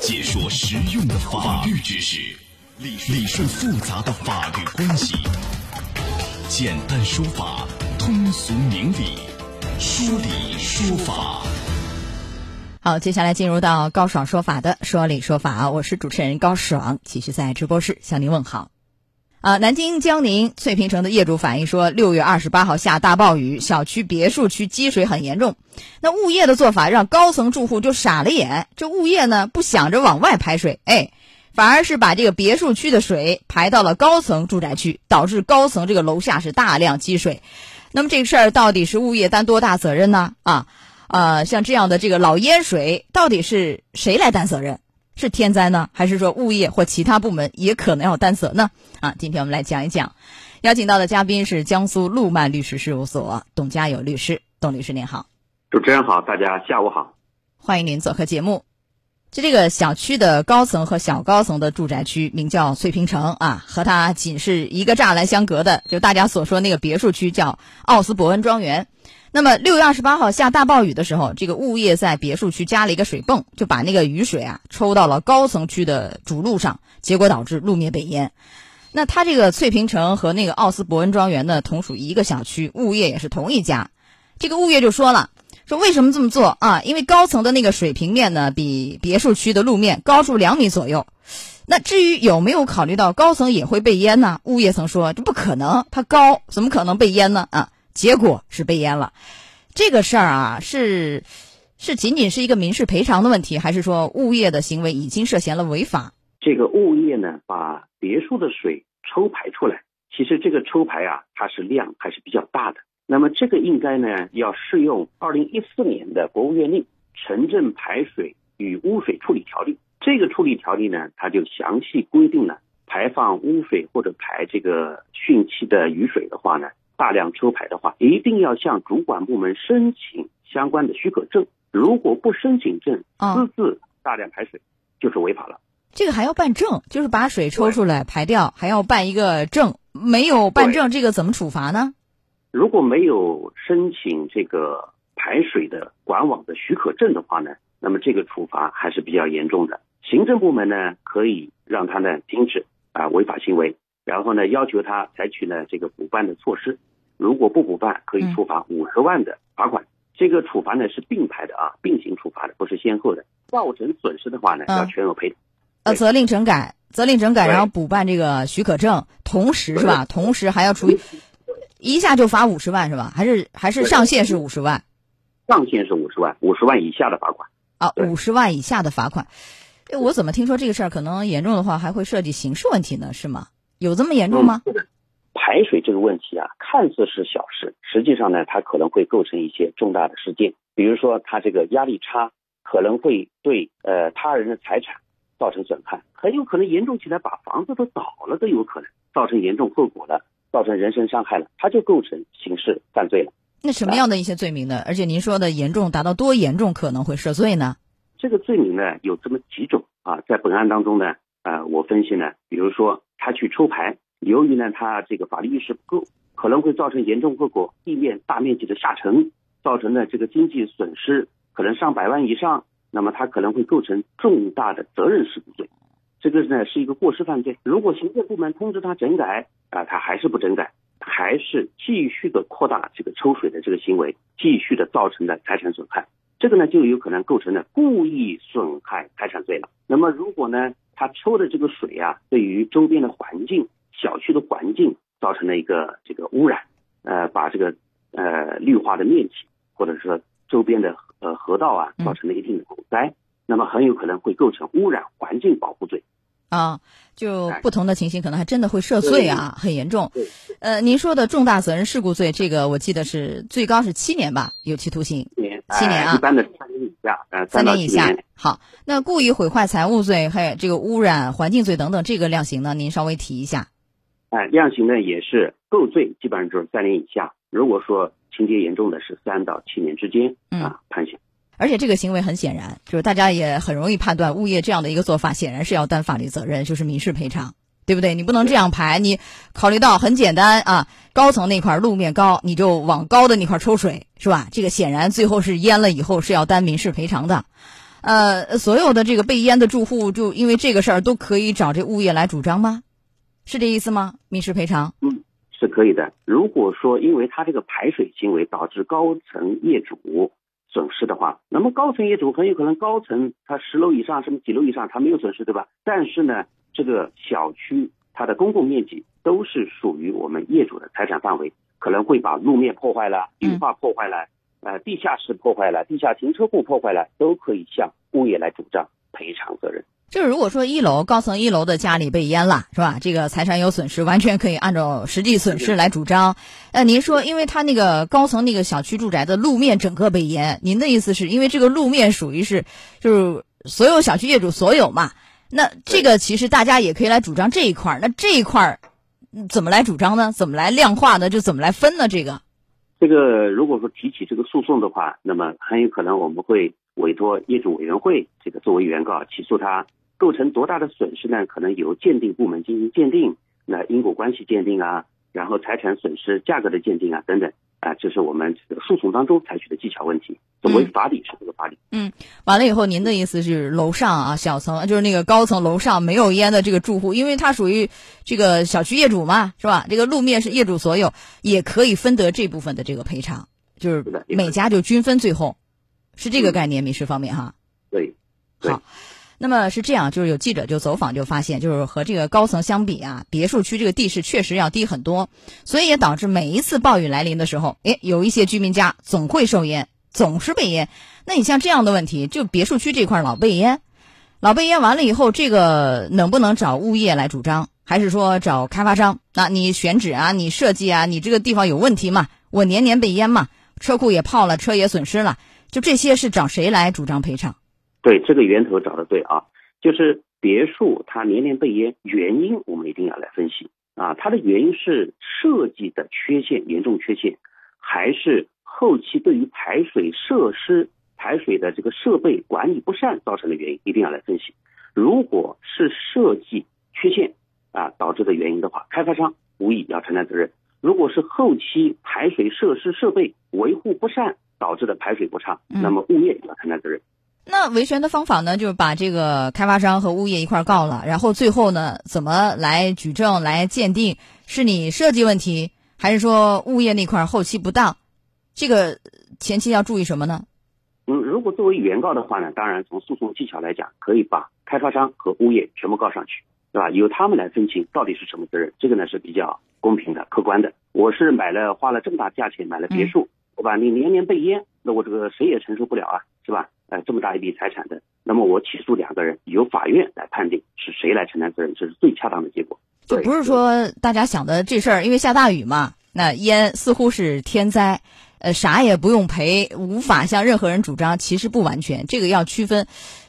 解说实用的法律知识，理理顺复杂的法律关系，简单说法，通俗明理，说理说法。好，接下来进入到高爽说法的说理说法，我是主持人高爽，继续在直播室向您问好。啊，南京江宁翠屏城的业主反映说，六月二十八号下大暴雨，小区别墅区积水很严重。那物业的做法让高层住户就傻了眼。这物业呢，不想着往外排水，哎，反而是把这个别墅区的水排到了高层住宅区，导致高层这个楼下是大量积水。那么这个事儿到底是物业担多大责任呢？啊，呃，像这样的这个老淹水，到底是谁来担责任？是天灾呢，还是说物业或其他部门也可能要担责呢？啊，今天我们来讲一讲，邀请到的嘉宾是江苏路曼律师事务所董家友律师，董律师您好，主持人好，大家下午好，欢迎您做客节目。就这个小区的高层和小高层的住宅区名叫翠屏城啊，和它仅是一个栅栏相隔的，就大家所说那个别墅区叫奥斯伯恩庄园。那么六月二十八号下大暴雨的时候，这个物业在别墅区加了一个水泵，就把那个雨水啊抽到了高层区的主路上，结果导致路面被淹。那它这个翠屏城和那个奥斯伯恩庄园呢，同属一个小区，物业也是同一家。这个物业就说了，说为什么这么做啊？因为高层的那个水平面呢，比别墅区的路面高出两米左右。那至于有没有考虑到高层也会被淹呢？物业曾说这不可能，它高怎么可能被淹呢？啊？结果是被淹了，这个事儿啊，是是仅仅是一个民事赔偿的问题，还是说物业的行为已经涉嫌了违法？这个物业呢，把别墅的水抽排出来，其实这个抽排啊，它是量还是比较大的。那么这个应该呢，要适用二零一四年的国务院令《城镇排水与污水处理条例》。这个处理条例呢，它就详细规定了排放污水或者排这个汛期的雨水的话呢。大量抽排的话，一定要向主管部门申请相关的许可证。如果不申请证，私自大量排水，就是违法了。这个还要办证，就是把水抽出来排掉，还要办一个证。没有办证，这个怎么处罚呢？如果没有申请这个排水的管网的许可证的话呢，那么这个处罚还是比较严重的。行政部门呢，可以让他呢停止啊违法行为，然后呢要求他采取呢这个补办的措施。如果不补办，可以处罚五十万的罚款。这个处罚呢是并排的啊，并行处罚的，不是先后的。造成损失的话呢，要全额赔。呃，责令整改，责令整改，然后补办这个许可证，同时是吧？同时还要处理，一下就罚五十万是吧？还是还是上限是五十万？上限是五十万，五十万以下的罚款。啊，五十万以下的罚款。我怎么听说这个事儿可能严重的话还会涉及刑事问题呢？是吗？有这么严重吗？排水这个问题啊，看似是小事，实际上呢，它可能会构成一些重大的事件。比如说，它这个压力差可能会对呃他人的财产造成损害，很有可能严重起来把房子都倒了都有可能，造成严重后果了，造成人身伤害了，它就构成刑事犯罪了。那什么样的一些罪名呢？而且您说的严重达到多严重可能会涉罪呢？这个罪名呢有这么几种啊，在本案当中呢，呃，我分析呢，比如说他去抽排。由于呢，他这个法律意识不够，可能会造成严重后果，地面大面积的下沉，造成的这个经济损失可能上百万以上，那么他可能会构成重大的责任事故罪，这个呢是一个过失犯罪。如果行政部门通知他整改啊，他还是不整改，还是继续的扩大这个抽水的这个行为，继续的造成的财产损害，这个呢就有可能构成了故意损害财产罪了。那么如果呢，他抽的这个水啊，对于周边的环境，小区的环境造成了一个这个污染，呃，把这个呃绿化的面积或者说周边的呃河道啊造成了一定的堵塞，那么很有可能会构成污染环境保护罪。啊，就不同的情形可能还真的会涉罪啊，很严重。呃，您说的重大责任事故罪，这个我记得是最高是七年吧，有期徒刑。七年啊，一般的三年以下，呃，三年以下。好，那故意毁坏财物罪还有这个污染环境罪等等，这个量刑呢，您稍微提一下。哎，量刑呢也是构罪，基本上就是三年以下。如果说情节严重的是三到七年之间啊判刑。而且这个行为很显然，就是大家也很容易判断，物业这样的一个做法显然是要担法律责任，就是民事赔偿，对不对？你不能这样排，你考虑到很简单啊，高层那块路面高，你就往高的那块抽水，是吧？这个显然最后是淹了以后是要担民事赔偿的。呃，所有的这个被淹的住户就因为这个事儿都可以找这物业来主张吗？是这意思吗？民事赔偿？嗯，是可以的。如果说因为他这个排水行为导致高层业主损失的话，那么高层业主很有可能高层他十楼以上什么几楼以上他没有损失，对吧？但是呢，这个小区它的公共面积都是属于我们业主的财产范围，可能会把路面破坏了、绿化破坏了。呃，地下室破坏了，地下停车库破坏了，都可以向物业来主张赔偿责任。就是如果说一楼高层一楼的家里被淹了，是吧？这个财产有损失，完全可以按照实际损失来主张。呃，您说，因为他那个高层那个小区住宅的路面整个被淹，您的意思是因为这个路面属于是就是所有小区业主所有嘛？那这个其实大家也可以来主张这一块儿。那这一块儿怎么来主张呢？怎么来量化呢？就怎么来分呢？这个？这个如果说提起这个诉讼的话，那么很有可能我们会委托业主委员会这个作为原告起诉他，构成多大的损失呢？可能由鉴定部门进行鉴定，那因果关系鉴定啊，然后财产损失价格的鉴定啊等等。啊，这是我们这个诉讼当中采取的技巧问题。作为法理是这个法理。嗯，完了以后，您的意思是楼上啊，小层就是那个高层楼上没有烟的这个住户，因为他属于这个小区业主嘛，是吧？这个路面是业主所有，也可以分得这部分的这个赔偿，就是每家就均分，最后是这个概念，民事方面哈。对，好。那么是这样，就是有记者就走访就发现，就是和这个高层相比啊，别墅区这个地势确实要低很多，所以也导致每一次暴雨来临的时候，哎，有一些居民家总会受淹，总是被淹。那你像这样的问题，就别墅区这块老被淹，老被淹完了以后，这个能不能找物业来主张，还是说找开发商？那你选址啊，你设计啊，你这个地方有问题嘛？我年年被淹嘛，车库也泡了，车也损失了，就这些是找谁来主张赔偿？对这个源头找的对啊，就是别墅它年年被淹，原因我们一定要来分析啊。它的原因是设计的缺陷严重缺陷，还是后期对于排水设施、排水的这个设备管理不善造成的原因？一定要来分析。如果是设计缺陷啊导致的原因的话，开发商无疑要承担责任；如果是后期排水设施设备维护不善导致的排水不畅，那么物业要承担责任。那维权的方法呢，就是把这个开发商和物业一块告了，然后最后呢，怎么来举证、来鉴定是你设计问题，还是说物业那块后期不当？这个前期要注意什么呢？嗯，如果作为原告的话呢，当然从诉讼技巧来讲，可以把开发商和物业全部告上去，对吧？由他们来分清到底是什么责任，这个呢是比较公平的、客观的。我是买了花了这么大价钱买了别墅，我把你年年被淹，那我这个谁也承受不了啊，是吧？呃，这么大一笔财产的，那么我起诉两个人，由法院来判定是谁来承担责任，这是最恰当的结果。就不是说大家想的这事儿，因为下大雨嘛，那淹似乎是天灾，呃，啥也不用赔，无法向任何人主张，其实不完全，这个要区分。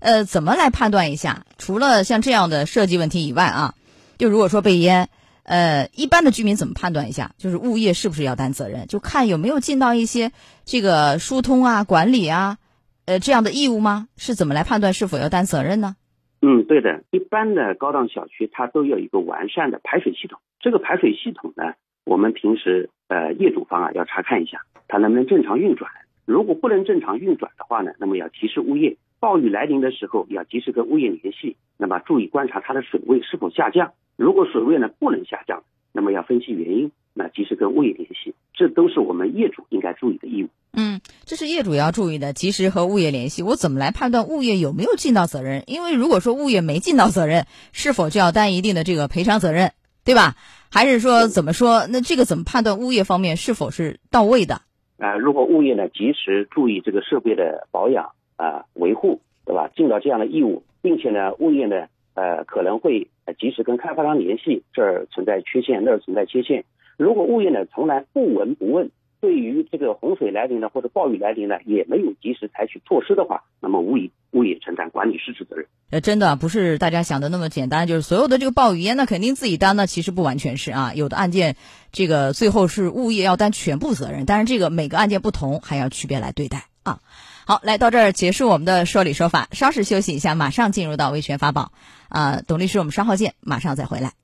呃，怎么来判断一下？除了像这样的设计问题以外啊，就如果说被淹，呃，一般的居民怎么判断一下？就是物业是不是要担责任？就看有没有尽到一些这个疏通啊、管理啊。呃，这样的义务吗？是怎么来判断是否要担责任呢？嗯，对的，一般的高档小区它都有一个完善的排水系统。这个排水系统呢，我们平时呃业主方啊要查看一下，它能不能正常运转。如果不能正常运转的话呢，那么要提示物业。暴雨来临的时候，要及时跟物业联系，那么注意观察它的水位是否下降。如果水位呢不能下降，那么要分析原因，那及时跟物业联系。这都是我们业主应该注意的义务。嗯，这是业主要注意的，及时和物业联系。我怎么来判断物业有没有尽到责任？因为如果说物业没尽到责任，是否就要担一定的这个赔偿责任，对吧？还是说怎么说？那这个怎么判断物业方面是否是到位的？啊，如果物业呢及时注意这个设备的保养啊维护，对吧？尽到这样的义务，并且呢物业呢呃可能会及时跟开发商联系，这儿存在缺陷，那儿存在缺陷。如果物业呢从来不闻不问。对于这个洪水来临呢或者暴雨来临呢，也没有及时采取措施的话，那么无疑物业承担管理失职责任。呃，真的不是大家想的那么简单，就是所有的这个暴雨淹，那肯定自己担呢，其实不完全是啊。有的案件，这个最后是物业要担全部责任，但是这个每个案件不同，还要区别来对待啊。好，来到这儿结束我们的说理说法，稍事休息一下，马上进入到维权法宝啊，董律师，我们稍后见，马上再回来。